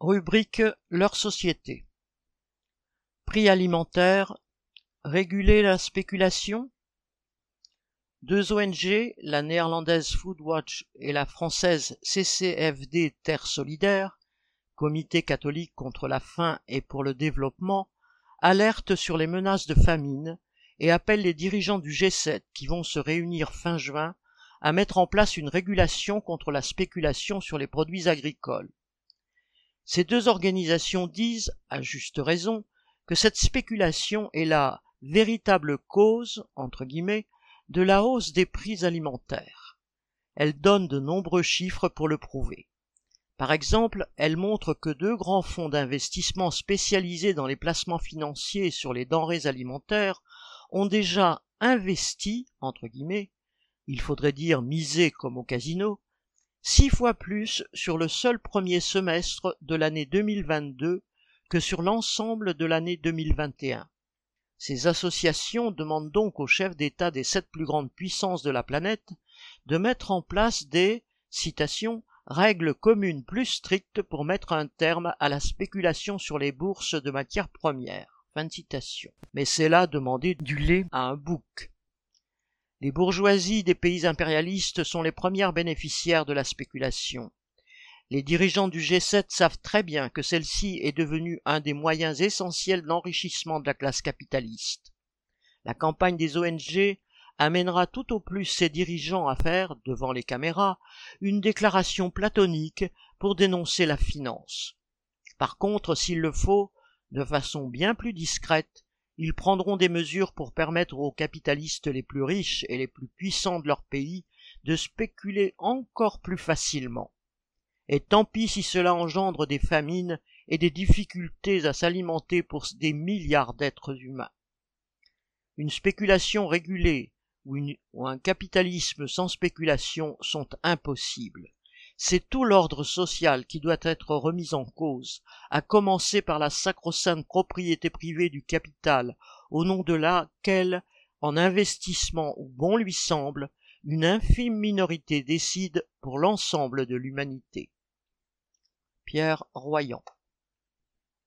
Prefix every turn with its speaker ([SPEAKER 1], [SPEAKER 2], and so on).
[SPEAKER 1] Rubrique Leur société. Prix alimentaire. Réguler la spéculation. Deux ONG, la néerlandaise Foodwatch et la française CCFD Terre Solidaire, Comité catholique contre la faim et pour le développement, alertent sur les menaces de famine et appellent les dirigeants du G7 qui vont se réunir fin juin à mettre en place une régulation contre la spéculation sur les produits agricoles. Ces deux organisations disent, à juste raison, que cette spéculation est la véritable cause, entre guillemets, de la hausse des prix alimentaires. Elles donnent de nombreux chiffres pour le prouver. Par exemple, elles montrent que deux grands fonds d'investissement spécialisés dans les placements financiers sur les denrées alimentaires ont déjà investi, entre guillemets, il faudrait dire misé comme au casino, six fois plus sur le seul premier semestre de l'année 2022 que sur l'ensemble de l'année 2021. Ces associations demandent donc aux chefs d'État des sept plus grandes puissances de la planète de mettre en place des règles communes plus strictes pour mettre un terme à la spéculation sur les bourses de matières premières. Mais c'est là demander du lait à un bouc. Les bourgeoisies des pays impérialistes sont les premières bénéficiaires de la spéculation. Les dirigeants du G7 savent très bien que celle-ci est devenue un des moyens essentiels d'enrichissement de la classe capitaliste. La campagne des ONG amènera tout au plus ses dirigeants à faire, devant les caméras, une déclaration platonique pour dénoncer la finance. Par contre, s'il le faut, de façon bien plus discrète, ils prendront des mesures pour permettre aux capitalistes les plus riches et les plus puissants de leur pays de spéculer encore plus facilement. Et tant pis si cela engendre des famines et des difficultés à s'alimenter pour des milliards d'êtres humains. Une spéculation régulée ou, un capitalisme sans spéculation sont impossibles. C'est tout l'ordre social qui doit être remis en cause, à commencer par la sacro-sainte propriété privée du capital, au nom de laquelle, en investissement où bon lui semble, une infime minorité décide pour l'ensemble de l'humanité. Pierre Royan